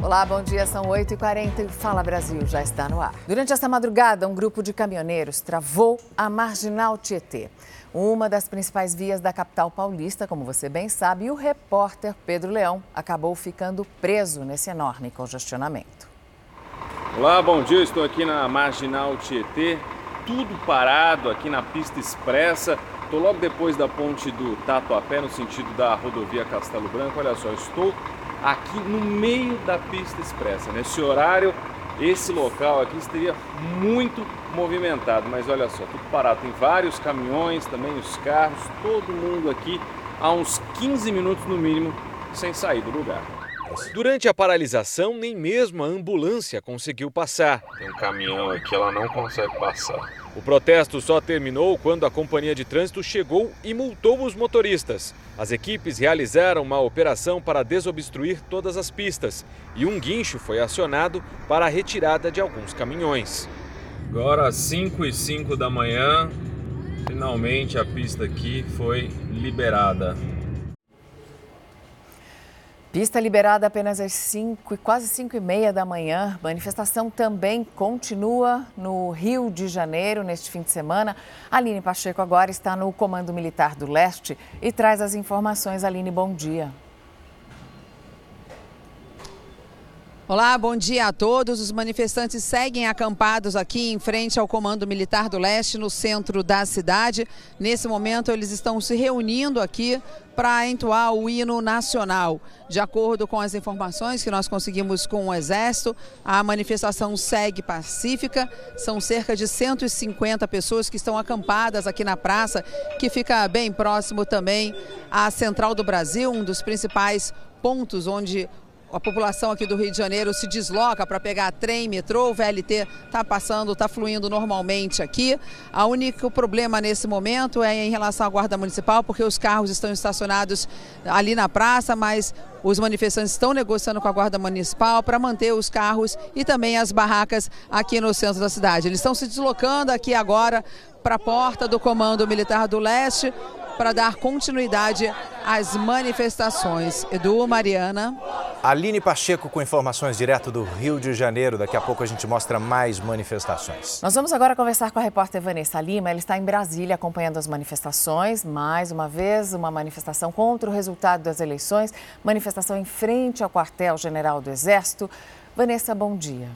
Olá, bom dia. São 8h40 e Fala Brasil já está no ar. Durante esta madrugada, um grupo de caminhoneiros travou a Marginal Tietê, uma das principais vias da capital paulista, como você bem sabe, e o repórter Pedro Leão acabou ficando preso nesse enorme congestionamento. Olá, bom dia. estou aqui na Marginal Tietê, tudo parado aqui na pista expressa. Estou logo depois da ponte do Tatuapé, no sentido da rodovia Castelo Branco. Olha só, estou aqui no meio da pista expressa. Nesse horário, esse local aqui estaria muito movimentado, mas olha só, tudo parado. Tem vários caminhões, também os carros, todo mundo aqui há uns 15 minutos no mínimo sem sair do lugar. Durante a paralisação, nem mesmo a ambulância conseguiu passar. Tem um caminhão aqui, ela não consegue passar. O protesto só terminou quando a companhia de trânsito chegou e multou os motoristas. As equipes realizaram uma operação para desobstruir todas as pistas e um guincho foi acionado para a retirada de alguns caminhões. Agora, às 5 e 5 da manhã, finalmente a pista aqui foi liberada. Pista liberada apenas às 5 e quase 5 e meia da manhã. Manifestação também continua no Rio de Janeiro neste fim de semana. Aline Pacheco agora está no Comando Militar do Leste e traz as informações. Aline, bom dia. Olá, bom dia a todos. Os manifestantes seguem acampados aqui em frente ao Comando Militar do Leste, no centro da cidade. Nesse momento, eles estão se reunindo aqui para entoar o hino nacional. De acordo com as informações que nós conseguimos com o Exército, a manifestação segue pacífica. São cerca de 150 pessoas que estão acampadas aqui na praça, que fica bem próximo também à Central do Brasil, um dos principais pontos onde a população aqui do Rio de Janeiro se desloca para pegar trem, metrô, o VLT está passando, está fluindo normalmente aqui. O único problema nesse momento é em relação à Guarda Municipal, porque os carros estão estacionados ali na praça, mas os manifestantes estão negociando com a Guarda Municipal para manter os carros e também as barracas aqui no centro da cidade. Eles estão se deslocando aqui agora para a porta do Comando Militar do Leste para dar continuidade às manifestações. Edu, Mariana. Aline Pacheco com informações direto do Rio de Janeiro. Daqui a pouco a gente mostra mais manifestações. Nós vamos agora conversar com a repórter Vanessa Lima. Ela está em Brasília acompanhando as manifestações. Mais uma vez, uma manifestação contra o resultado das eleições. Manifestação em frente ao quartel-general do Exército. Vanessa, bom dia.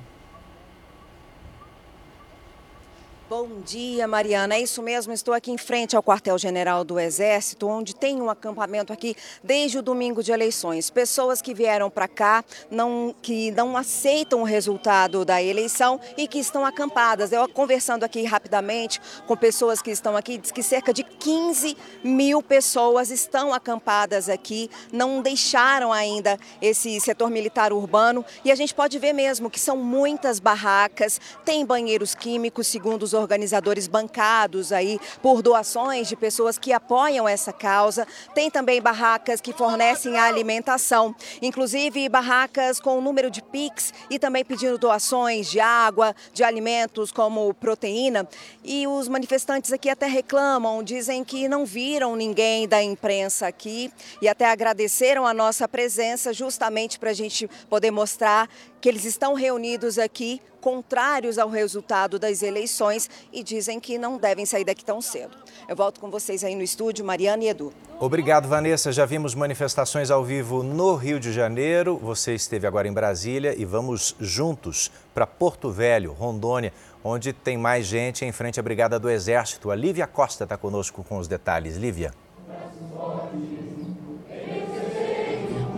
Bom dia, Mariana. É isso mesmo, estou aqui em frente ao quartel-general do Exército, onde tem um acampamento aqui desde o domingo de eleições. Pessoas que vieram para cá, não, que não aceitam o resultado da eleição e que estão acampadas. Eu conversando aqui rapidamente com pessoas que estão aqui, diz que cerca de 15 mil pessoas estão acampadas aqui, não deixaram ainda esse setor militar urbano e a gente pode ver mesmo que são muitas barracas, tem banheiros químicos, segundo os organizadores bancados aí por doações de pessoas que apoiam essa causa. Tem também barracas que fornecem a alimentação, inclusive barracas com o número de Pix e também pedindo doações de água, de alimentos como proteína. E os manifestantes aqui até reclamam, dizem que não viram ninguém da imprensa aqui e até agradeceram a nossa presença justamente para a gente poder mostrar que eles estão reunidos aqui contrários ao resultado das eleições e dizem que não devem sair daqui tão cedo. Eu volto com vocês aí no estúdio, Mariana e Edu. Obrigado, Vanessa. Já vimos manifestações ao vivo no Rio de Janeiro. Você esteve agora em Brasília e vamos juntos para Porto Velho, Rondônia, onde tem mais gente em frente à Brigada do Exército. A Lívia Costa está conosco com os detalhes. Lívia.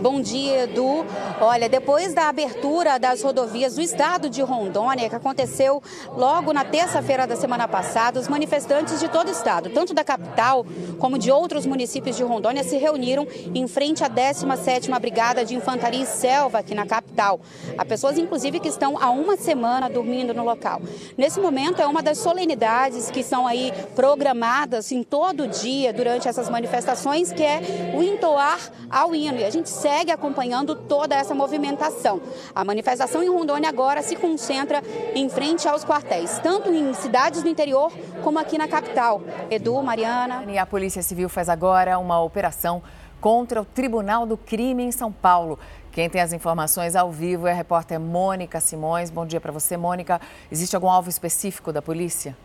Bom dia, Edu. Olha, depois da abertura das rodovias do estado de Rondônia, que aconteceu logo na terça-feira da semana passada, os manifestantes de todo o estado, tanto da capital como de outros municípios de Rondônia, se reuniram em frente à 17ª Brigada de Infantaria e Selva aqui na capital. Há pessoas, inclusive, que estão há uma semana dormindo no local. Nesse momento, é uma das solenidades que são aí programadas em todo dia durante essas manifestações, que é o entoar ao hino. E a gente segue segue acompanhando toda essa movimentação. A manifestação em Rondônia agora se concentra em frente aos quartéis, tanto em cidades do interior como aqui na capital. Edu, Mariana. E a Polícia Civil faz agora uma operação contra o Tribunal do Crime em São Paulo. Quem tem as informações ao vivo é a repórter Mônica Simões. Bom dia para você, Mônica. Existe algum alvo específico da polícia?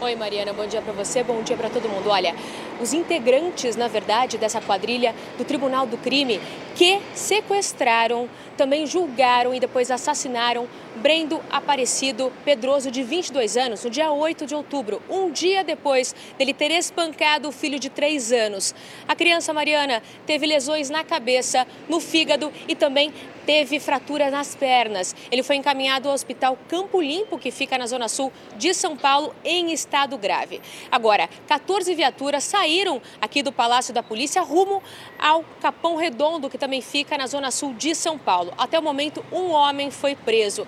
Oi, Mariana, bom dia para você, bom dia para todo mundo. Olha, os integrantes, na verdade, dessa quadrilha do Tribunal do Crime que sequestraram, também julgaram e depois assassinaram Brendo Aparecido Pedroso, de 22 anos, no dia 8 de outubro, um dia depois dele ter espancado o filho de 3 anos. A criança Mariana teve lesões na cabeça, no fígado e também teve fratura nas pernas. Ele foi encaminhado ao Hospital Campo Limpo, que fica na Zona Sul de São Paulo, em estado grave. Agora, 14 viaturas saíram aqui do Palácio da Polícia rumo ao Capão Redondo, que também fica na Zona Sul de São Paulo. Até o momento, um homem foi preso.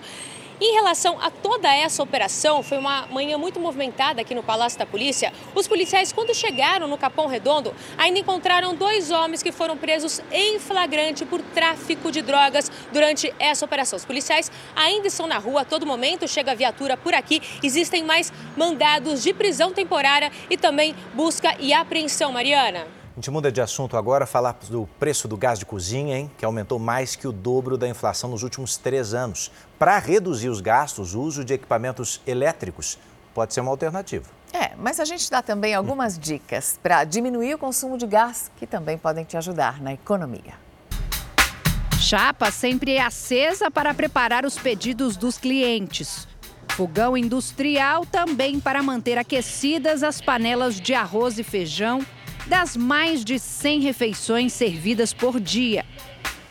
Em relação a toda essa operação, foi uma manhã muito movimentada aqui no Palácio da Polícia. Os policiais, quando chegaram no Capão Redondo, ainda encontraram dois homens que foram presos em flagrante por tráfico de drogas durante essa operação. Os policiais ainda estão na rua a todo momento, chega a viatura por aqui. Existem mais mandados de prisão temporária e também busca e apreensão, Mariana. A gente muda de assunto agora, falar do preço do gás de cozinha, hein, que aumentou mais que o dobro da inflação nos últimos três anos. Para reduzir os gastos, o uso de equipamentos elétricos pode ser uma alternativa. É, mas a gente dá também algumas dicas para diminuir o consumo de gás que também podem te ajudar na economia. Chapa sempre é acesa para preparar os pedidos dos clientes. Fogão industrial também para manter aquecidas as panelas de arroz e feijão das mais de 100 refeições servidas por dia.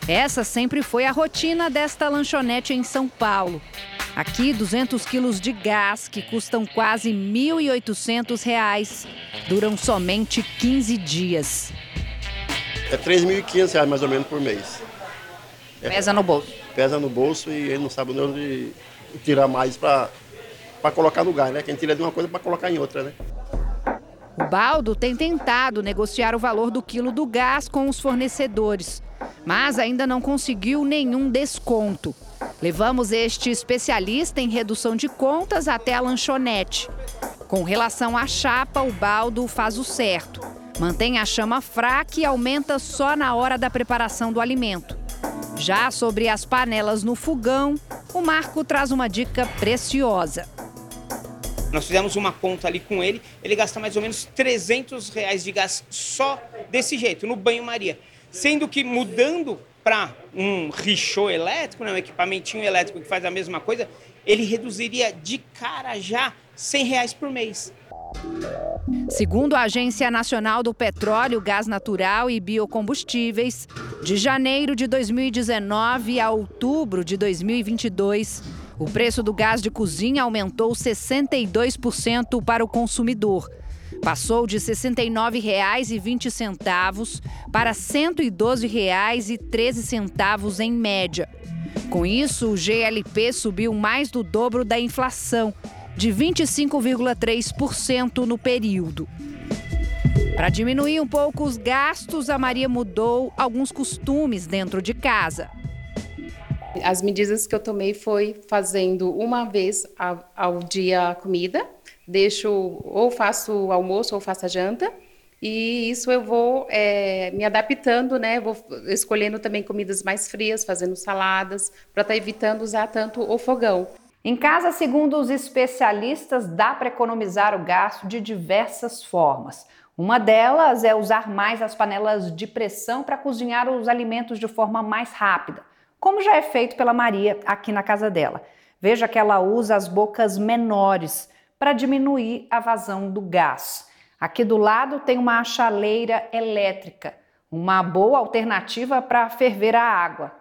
Essa sempre foi a rotina desta lanchonete em São Paulo. Aqui, 200 quilos de gás, que custam quase R$ 1.800, duram somente 15 dias. É R$ 3.500 mais ou menos por mês. É, pesa no bolso? Pesa no bolso e ele não sabe onde tirar mais para colocar no gás, né? Quem tira de uma coisa para colocar em outra, né? O Baldo tem tentado negociar o valor do quilo do gás com os fornecedores, mas ainda não conseguiu nenhum desconto. Levamos este especialista em redução de contas até a lanchonete. Com relação à chapa, o Baldo faz o certo. Mantém a chama fraca e aumenta só na hora da preparação do alimento. Já sobre as panelas no fogão, o Marco traz uma dica preciosa. Nós fizemos uma conta ali com ele, ele gasta mais ou menos 300 reais de gás só desse jeito, no banho-maria. Sendo que mudando para um richô elétrico, né, um equipamentinho elétrico que faz a mesma coisa, ele reduziria de cara já 100 reais por mês. Segundo a Agência Nacional do Petróleo, Gás Natural e Biocombustíveis, de janeiro de 2019 a outubro de 2022, o preço do gás de cozinha aumentou 62% para o consumidor. Passou de R$ 69,20 para R$ 112,13 em média. Com isso, o GLP subiu mais do dobro da inflação, de 25,3% no período. Para diminuir um pouco os gastos, a Maria mudou alguns costumes dentro de casa. As medidas que eu tomei foi fazendo uma vez ao, dia a comida, deixo ou faço almoço ou faço a janta, e isso eu vou é, me adaptando, né? Vou escolhendo também comidas mais frias, fazendo saladas, para estar tá evitando usar tanto o fogão. Em casa, segundo os especialistas, dá para economizar o gasto de diversas formas. Uma delas é usar mais as panelas de pressão para cozinhar os alimentos de forma mais rápida como já é feito pela Maria aqui na casa dela. Veja que ela usa as bocas menores para diminuir a vazão do gás. Aqui do lado tem uma chaleira elétrica, uma boa alternativa para ferver a água.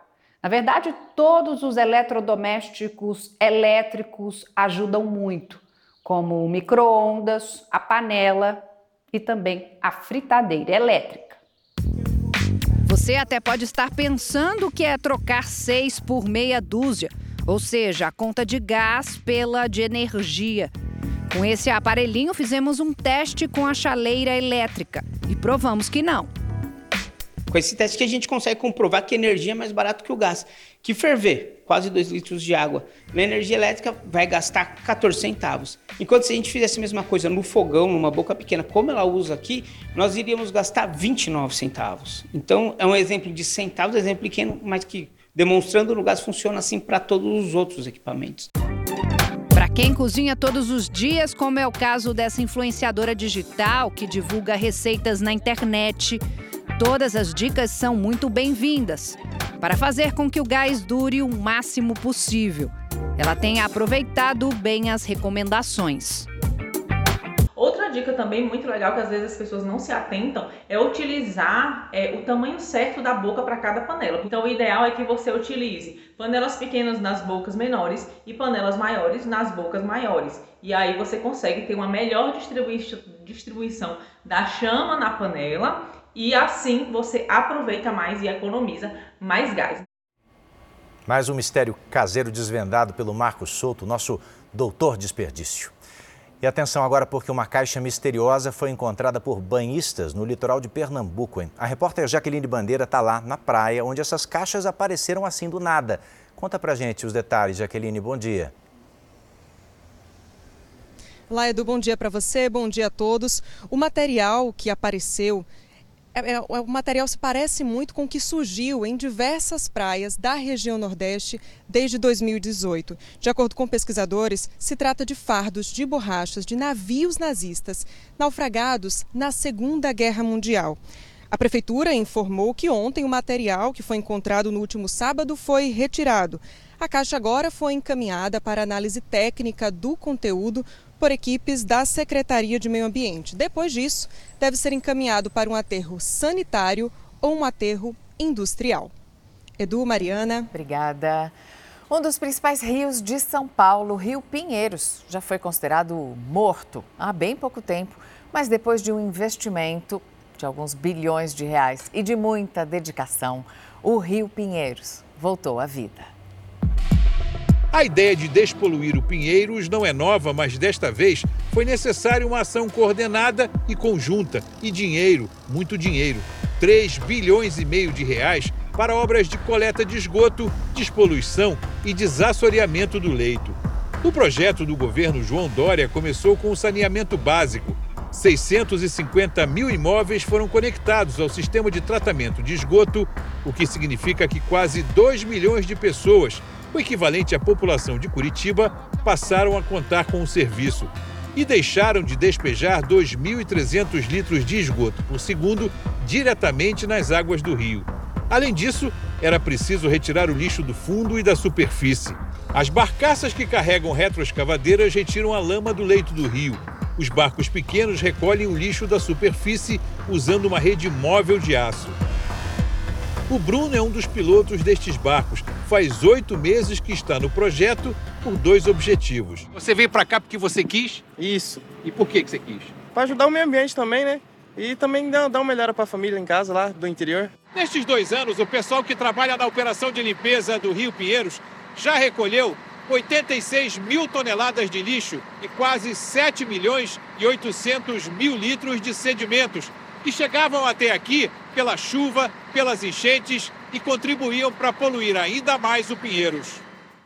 Na verdade, todos os eletrodomésticos elétricos ajudam muito, como o micro-ondas, a panela e também a fritadeira elétrica. Você até pode estar pensando que é trocar seis por meia dúzia, ou seja, a conta de gás pela de energia. Com esse aparelhinho, fizemos um teste com a chaleira elétrica e provamos que não. Com esse teste que a gente consegue comprovar que energia é mais barato que o gás. Que ferver quase 2 litros de água na energia elétrica vai gastar 14 centavos. Enquanto se a gente fizesse a mesma coisa no fogão, numa boca pequena, como ela usa aqui, nós iríamos gastar 29 centavos. Então é um exemplo de centavos, exemplo pequeno, mas que demonstrando no gás funciona assim para todos os outros equipamentos. Para quem cozinha todos os dias, como é o caso dessa influenciadora digital que divulga receitas na internet, todas as dicas são muito bem-vindas para fazer com que o gás dure o máximo possível. Ela tem aproveitado bem as recomendações. Outra dica também muito legal que às vezes as pessoas não se atentam é utilizar é, o tamanho certo da boca para cada panela. Então o ideal é que você utilize panelas pequenas nas bocas menores e panelas maiores nas bocas maiores. E aí você consegue ter uma melhor distribuição da chama na panela e assim você aproveita mais e economiza mais gás. Mais um mistério caseiro desvendado pelo Marcos Souto, nosso doutor desperdício. E atenção agora porque uma caixa misteriosa foi encontrada por banhistas no litoral de Pernambuco. Hein? A repórter Jaqueline Bandeira está lá na praia, onde essas caixas apareceram assim do nada. Conta pra gente os detalhes, Jaqueline, bom dia. Olá, Edu, bom dia para você, bom dia a todos. O material que apareceu é, é, o material se parece muito com o que surgiu em diversas praias da região Nordeste desde 2018. De acordo com pesquisadores, se trata de fardos de borrachas de navios nazistas naufragados na Segunda Guerra Mundial. A prefeitura informou que ontem o material que foi encontrado no último sábado foi retirado. A caixa agora foi encaminhada para análise técnica do conteúdo por equipes da Secretaria de Meio Ambiente. Depois disso, deve ser encaminhado para um aterro sanitário ou um aterro industrial. Edu, Mariana. Obrigada. Um dos principais rios de São Paulo, Rio Pinheiros, já foi considerado morto há bem pouco tempo, mas depois de um investimento de alguns bilhões de reais e de muita dedicação, o Rio Pinheiros voltou à vida. A ideia de despoluir o Pinheiros não é nova, mas desta vez foi necessária uma ação coordenada e conjunta e dinheiro, muito dinheiro, 3 bilhões e meio de reais para obras de coleta de esgoto, despoluição e desassoreamento do leito. O projeto do governo João Dória começou com o saneamento básico. 650 mil imóveis foram conectados ao sistema de tratamento de esgoto, o que significa que quase 2 milhões de pessoas o equivalente à população de Curitiba, passaram a contar com o serviço e deixaram de despejar 2.300 litros de esgoto por segundo diretamente nas águas do rio. Além disso, era preciso retirar o lixo do fundo e da superfície. As barcaças que carregam retroescavadeiras retiram a lama do leito do rio. Os barcos pequenos recolhem o lixo da superfície usando uma rede móvel de aço. O Bruno é um dos pilotos destes barcos. Faz oito meses que está no projeto por dois objetivos. Você veio para cá porque você quis? Isso. E por que, que você quis? Para ajudar o meio ambiente também, né? E também dar, dar uma melhora para a família em casa lá do interior. Nestes dois anos, o pessoal que trabalha na operação de limpeza do Rio Pinheiros já recolheu 86 mil toneladas de lixo e quase 7 milhões e 800 mil litros de sedimentos que chegavam até aqui pela chuva, pelas enchentes e contribuíam para poluir ainda mais o Pinheiros.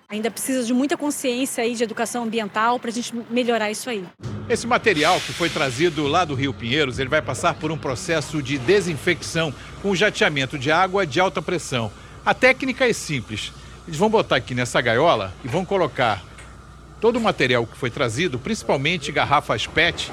Ainda precisa de muita consciência aí de educação ambiental para a gente melhorar isso aí. Esse material que foi trazido lá do Rio Pinheiros, ele vai passar por um processo de desinfecção com jateamento de água de alta pressão. A técnica é simples. Eles vão botar aqui nessa gaiola e vão colocar todo o material que foi trazido, principalmente garrafas PET,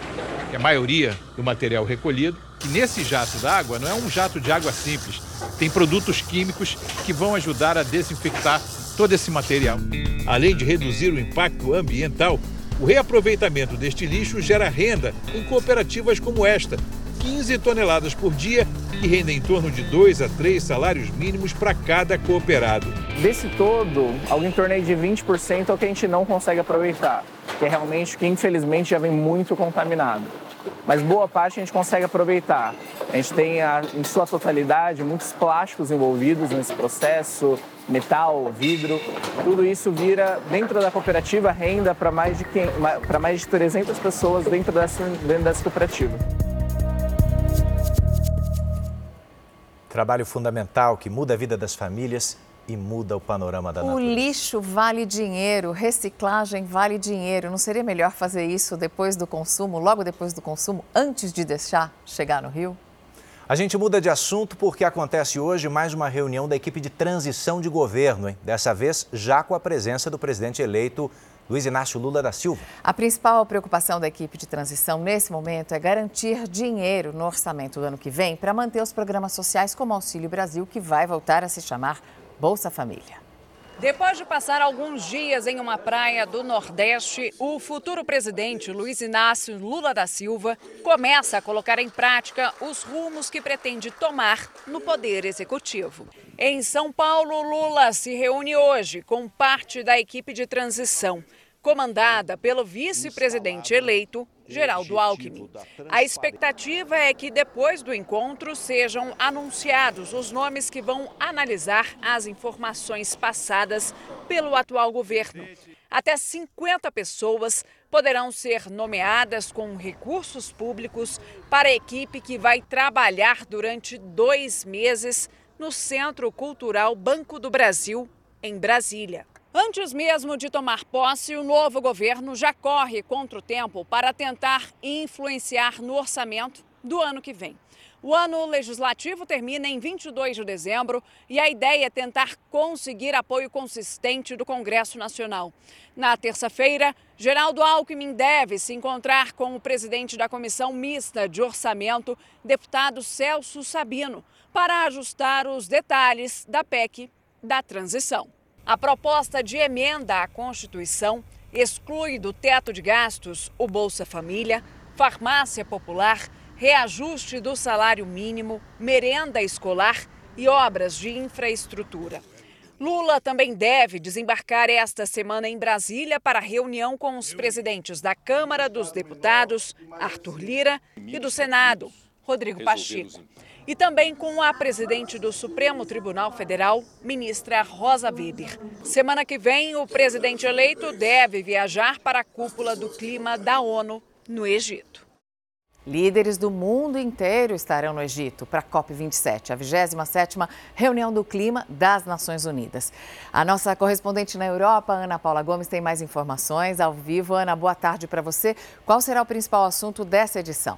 que é a maioria do material recolhido, que nesse jato d'água não é um jato de água simples, tem produtos químicos que vão ajudar a desinfectar todo esse material. Além de reduzir o impacto ambiental, o reaproveitamento deste lixo gera renda em cooperativas como esta, 15 toneladas por dia, que rendem em torno de 2 a 3 salários mínimos para cada cooperado. Desse todo, algo em torno de 20% é o que a gente não consegue aproveitar, que é realmente que infelizmente já vem muito contaminado mas boa parte a gente consegue aproveitar. A gente tem, a, em sua totalidade, muitos plásticos envolvidos nesse processo, metal, vidro, tudo isso vira, dentro da cooperativa, renda para mais, de mais de 300 pessoas dentro dessa, dentro dessa cooperativa. Trabalho fundamental que muda a vida das famílias e muda o panorama da o natureza. O lixo vale dinheiro, reciclagem vale dinheiro. Não seria melhor fazer isso depois do consumo, logo depois do consumo, antes de deixar chegar no rio? A gente muda de assunto porque acontece hoje mais uma reunião da equipe de transição de governo, hein? dessa vez já com a presença do presidente eleito Luiz Inácio Lula da Silva. A principal preocupação da equipe de transição nesse momento é garantir dinheiro no orçamento do ano que vem para manter os programas sociais como Auxílio Brasil, que vai voltar a se chamar Bolsa Família. Depois de passar alguns dias em uma praia do Nordeste, o futuro presidente Luiz Inácio Lula da Silva começa a colocar em prática os rumos que pretende tomar no Poder Executivo. Em São Paulo, Lula se reúne hoje com parte da equipe de transição, comandada pelo vice-presidente eleito, Geraldo Alckmin. A expectativa é que depois do encontro sejam anunciados os nomes que vão analisar as informações passadas pelo atual governo. Até 50 pessoas poderão ser nomeadas com recursos públicos para a equipe que vai trabalhar durante dois meses no Centro Cultural Banco do Brasil, em Brasília. Antes mesmo de tomar posse, o novo governo já corre contra o tempo para tentar influenciar no orçamento do ano que vem. O ano legislativo termina em 22 de dezembro e a ideia é tentar conseguir apoio consistente do Congresso Nacional. Na terça-feira, Geraldo Alckmin deve se encontrar com o presidente da Comissão Mista de Orçamento, deputado Celso Sabino, para ajustar os detalhes da PEC da transição. A proposta de emenda à Constituição exclui do teto de gastos o Bolsa Família, farmácia popular, reajuste do salário mínimo, merenda escolar e obras de infraestrutura. Lula também deve desembarcar esta semana em Brasília para reunião com os presidentes da Câmara dos Deputados, Arthur Lira, e do Senado, Rodrigo Pacheco e também com a presidente do Supremo Tribunal Federal, ministra Rosa Weber. Semana que vem, o presidente eleito deve viajar para a cúpula do clima da ONU no Egito. Líderes do mundo inteiro estarão no Egito para a COP27, a 27ª reunião do clima das Nações Unidas. A nossa correspondente na Europa, Ana Paula Gomes, tem mais informações ao vivo. Ana, boa tarde para você. Qual será o principal assunto dessa edição?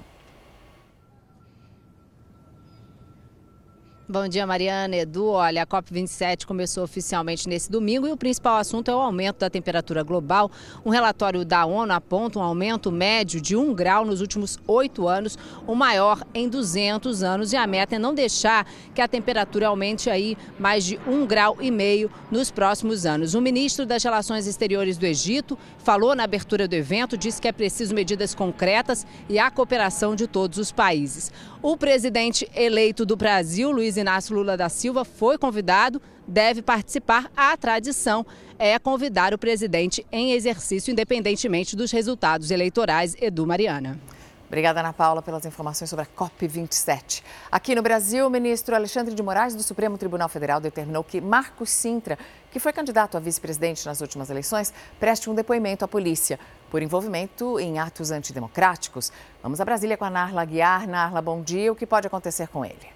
Bom dia, Mariana, Edu. Olha, a COP27 começou oficialmente nesse domingo e o principal assunto é o aumento da temperatura global. Um relatório da ONU aponta um aumento médio de um grau nos últimos oito anos, o maior em 200 anos. E a meta é não deixar que a temperatura aumente aí mais de um grau e meio nos próximos anos. O ministro das Relações Exteriores do Egito falou na abertura do evento, disse que é preciso medidas concretas e a cooperação de todos os países. O presidente eleito do Brasil, Luiz Inácio Lula da Silva, foi convidado, deve participar. A tradição é convidar o presidente em exercício, independentemente dos resultados eleitorais. Edu Mariana. Obrigada, Ana Paula, pelas informações sobre a COP27. Aqui no Brasil, o ministro Alexandre de Moraes, do Supremo Tribunal Federal, determinou que Marcos Sintra, que foi candidato a vice-presidente nas últimas eleições, preste um depoimento à polícia por envolvimento em atos antidemocráticos. Vamos a Brasília com a Narla Guiar. Narla, bom dia. O que pode acontecer com ele?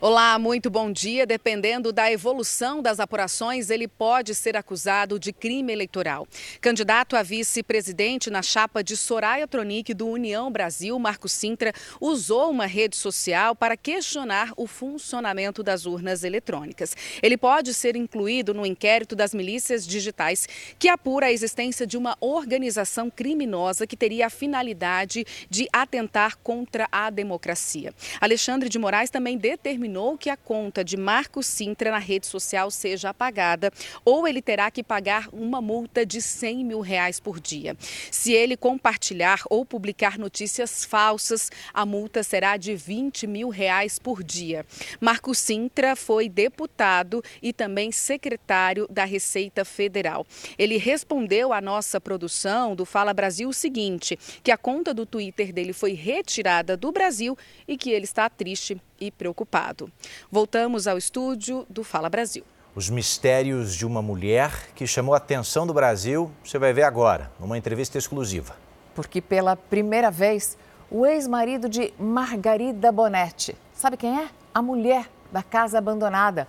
Olá, muito bom dia. Dependendo da evolução das apurações, ele pode ser acusado de crime eleitoral. Candidato a vice-presidente na chapa de Soraya Tronic do União Brasil, Marco Sintra, usou uma rede social para questionar o funcionamento das urnas eletrônicas. Ele pode ser incluído no inquérito das milícias digitais, que apura a existência de uma organização criminosa que teria a finalidade de atentar contra a democracia. Alexandre de Moraes também determinou determinou que a conta de Marcos Sintra na rede social seja apagada ou ele terá que pagar uma multa de 100 mil reais por dia. Se ele compartilhar ou publicar notícias falsas, a multa será de 20 mil reais por dia. Marcos Sintra foi deputado e também secretário da Receita Federal. Ele respondeu à nossa produção do Fala Brasil o seguinte: que a conta do Twitter dele foi retirada do Brasil e que ele está triste e preocupado. Voltamos ao estúdio do Fala Brasil. Os mistérios de uma mulher que chamou a atenção do Brasil, você vai ver agora, numa entrevista exclusiva. Porque pela primeira vez, o ex-marido de Margarida Bonetti. Sabe quem é? A mulher da casa abandonada.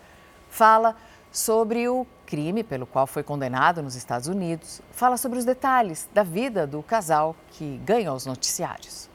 Fala sobre o crime pelo qual foi condenado nos Estados Unidos. Fala sobre os detalhes da vida do casal que ganha os noticiários.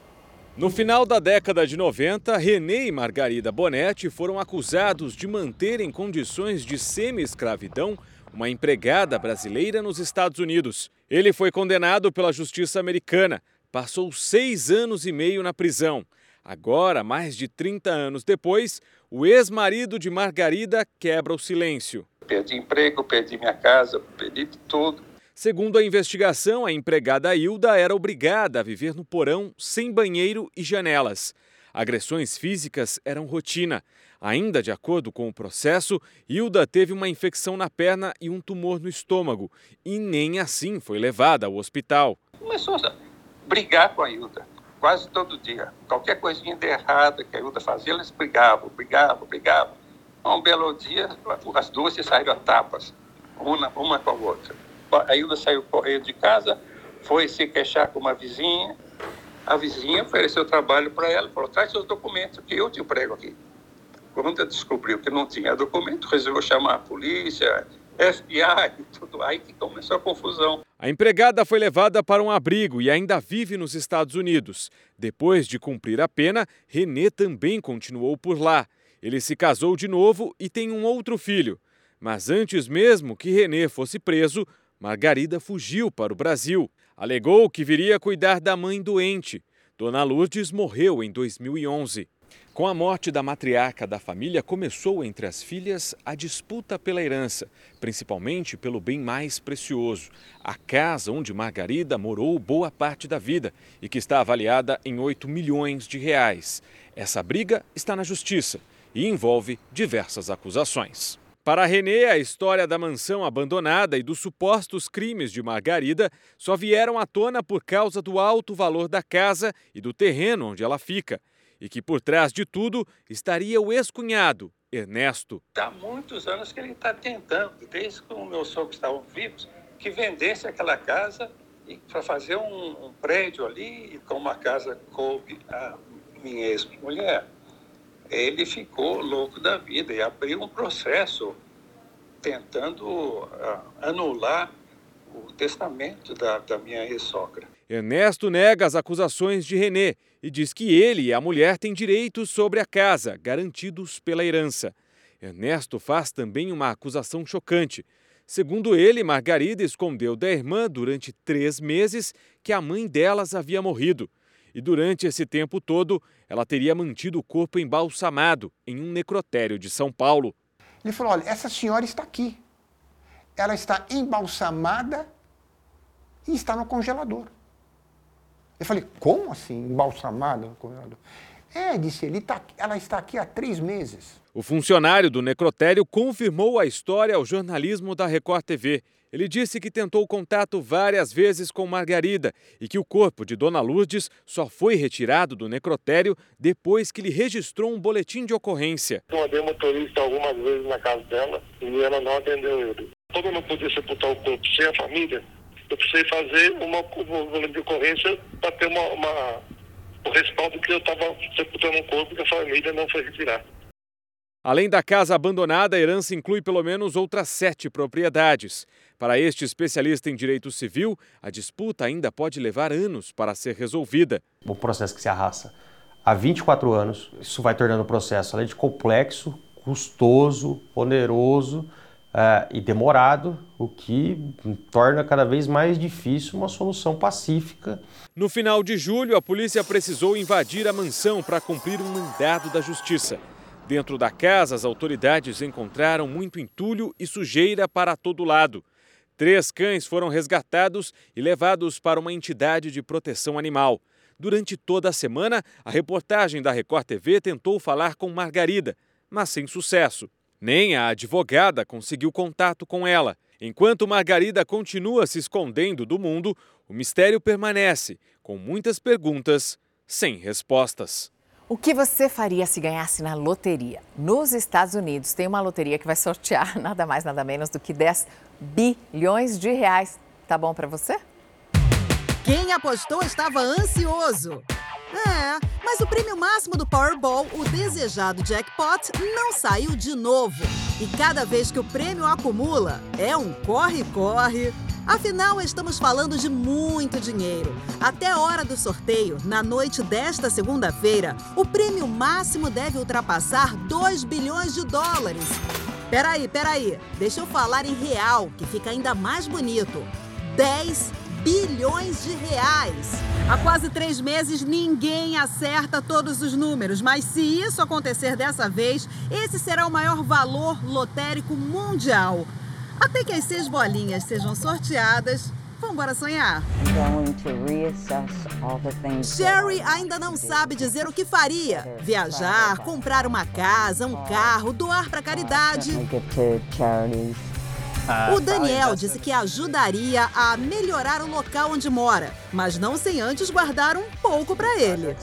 No final da década de 90, René e Margarida Bonetti foram acusados de manter em condições de semi-escravidão uma empregada brasileira nos Estados Unidos. Ele foi condenado pela justiça americana, passou seis anos e meio na prisão. Agora, mais de 30 anos depois, o ex-marido de Margarida quebra o silêncio. Perdi emprego, perdi minha casa, perdi tudo. Segundo a investigação, a empregada Hilda era obrigada a viver no porão sem banheiro e janelas. Agressões físicas eram rotina. Ainda de acordo com o processo, Hilda teve uma infecção na perna e um tumor no estômago e nem assim foi levada ao hospital. Começou a brigar com a Hilda, quase todo dia. Qualquer coisinha de errada que a Hilda fazia, eles brigavam, brigavam, brigavam. Um belo dia, as duas se saíram a tapas, uma, uma com a outra a saiu correndo de casa, foi se queixar com uma vizinha. A vizinha ofereceu trabalho para ela, falou: traz seus documentos, que eu te emprego aqui. Quando descobriu que não tinha documento, resolveu chamar a polícia, FBI e tudo. Aí que começou a confusão. A empregada foi levada para um abrigo e ainda vive nos Estados Unidos. Depois de cumprir a pena, Renê também continuou por lá. Ele se casou de novo e tem um outro filho. Mas antes mesmo que Renê fosse preso, Margarida fugiu para o Brasil. Alegou que viria cuidar da mãe doente. Dona Lourdes morreu em 2011. Com a morte da matriarca da família, começou entre as filhas a disputa pela herança, principalmente pelo bem mais precioso, a casa onde Margarida morou boa parte da vida e que está avaliada em 8 milhões de reais. Essa briga está na justiça e envolve diversas acusações. Para Renê, a história da mansão abandonada e dos supostos crimes de Margarida só vieram à tona por causa do alto valor da casa e do terreno onde ela fica. E que por trás de tudo estaria o ex-cunhado, Ernesto. Há muitos anos que ele está tentando, desde que o meu sogro estavam vivos, que vendesse aquela casa para fazer um, um, prédio ali, e com uma casa coube a minha ex-mulher ele ficou louco da vida e abriu um processo tentando uh, anular o testamento da, da minha ex-sogra. Ernesto nega as acusações de René e diz que ele e a mulher têm direitos sobre a casa, garantidos pela herança. Ernesto faz também uma acusação chocante. Segundo ele, Margarida escondeu da irmã durante três meses que a mãe delas havia morrido e durante esse tempo todo ela teria mantido o corpo embalsamado em um necrotério de São Paulo. Ele falou: olha, essa senhora está aqui. Ela está embalsamada e está no congelador. Eu falei: como assim, embalsamada no congelador? É, disse ele, tá, ela está aqui há três meses. O funcionário do necrotério confirmou a história ao jornalismo da Record TV ele disse que tentou contato várias vezes com Margarida e que o corpo de Dona Lourdes só foi retirado do necrotério depois que lhe registrou um boletim de ocorrência. Eu mandei motorista algumas vezes na casa dela e ela não atendeu ele. Como eu não podia sepultar o corpo sem a família, eu precisei fazer uma, boletim de ocorrência para ter uma, uma, o respaldo que eu estava sepultando um corpo que a família não foi retirar. Além da casa abandonada, a herança inclui pelo menos outras sete propriedades. Para este especialista em direito civil, a disputa ainda pode levar anos para ser resolvida. O processo que se arrasta há 24 anos, isso vai tornando o processo além de complexo, custoso, oneroso uh, e demorado, o que torna cada vez mais difícil uma solução pacífica. No final de julho, a polícia precisou invadir a mansão para cumprir um mandado da justiça. Dentro da casa, as autoridades encontraram muito entulho e sujeira para todo lado. Três cães foram resgatados e levados para uma entidade de proteção animal. Durante toda a semana, a reportagem da Record TV tentou falar com Margarida, mas sem sucesso. Nem a advogada conseguiu contato com ela. Enquanto Margarida continua se escondendo do mundo, o mistério permanece, com muitas perguntas sem respostas. O que você faria se ganhasse na loteria? Nos Estados Unidos tem uma loteria que vai sortear nada mais, nada menos do que 10 bilhões de reais. Tá bom para você? Quem apostou estava ansioso. É, mas o prêmio máximo do Powerball, o desejado jackpot, não saiu de novo. E cada vez que o prêmio acumula, é um corre-corre. Afinal, estamos falando de muito dinheiro. Até a hora do sorteio, na noite desta segunda-feira, o prêmio máximo deve ultrapassar 2 bilhões de dólares. Peraí, peraí, deixa eu falar em real, que fica ainda mais bonito. 10 bilhões de reais. Há quase três meses ninguém acerta todos os números, mas se isso acontecer dessa vez, esse será o maior valor lotérico mundial. Até que as seis bolinhas sejam sorteadas, vamos embora sonhar. Sherry ainda não sabe dizer o que faria: viajar, comprar uma casa, um carro, doar para caridade. O Daniel disse que ajudaria a melhorar o local onde mora, mas não sem antes guardar um pouco para ele.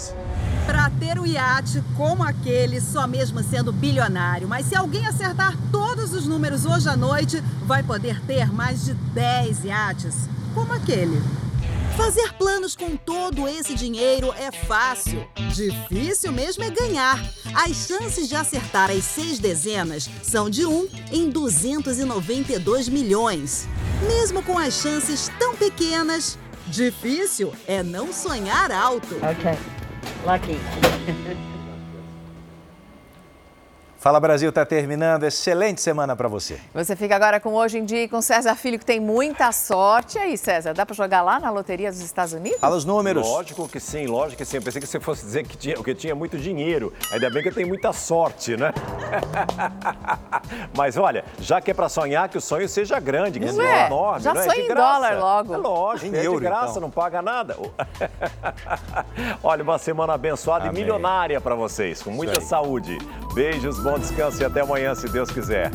Para ter um iate como aquele, só mesmo sendo bilionário. Mas se alguém acertar todos os números hoje à noite, vai poder ter mais de 10 iates como aquele. Fazer planos com todo esse dinheiro é fácil. Difícil mesmo é ganhar. As chances de acertar as seis dezenas são de 1 em 292 milhões. Mesmo com as chances tão pequenas, difícil é não sonhar alto. Ok. Lucky. Fala Brasil está terminando. Excelente semana para você. Você fica agora com Hoje em Dia e com César Filho, que tem muita sorte. E aí, César, dá para jogar lá na loteria dos Estados Unidos? Fala os números. Lógico que sim, lógico que sim. Eu pensei que você fosse dizer que tinha, que tinha muito dinheiro. Ainda bem que eu tenho muita sorte, né? Mas olha, já que é para sonhar, que o sonho seja grande, que seja é? enorme. Já não é? sonha de em graça. dólar logo. É lógico, Em é euro, de graça, então. não paga nada. olha, uma semana abençoada Amém. e milionária para vocês, com muita saúde. Beijos, bom descanso e até amanhã, se Deus quiser.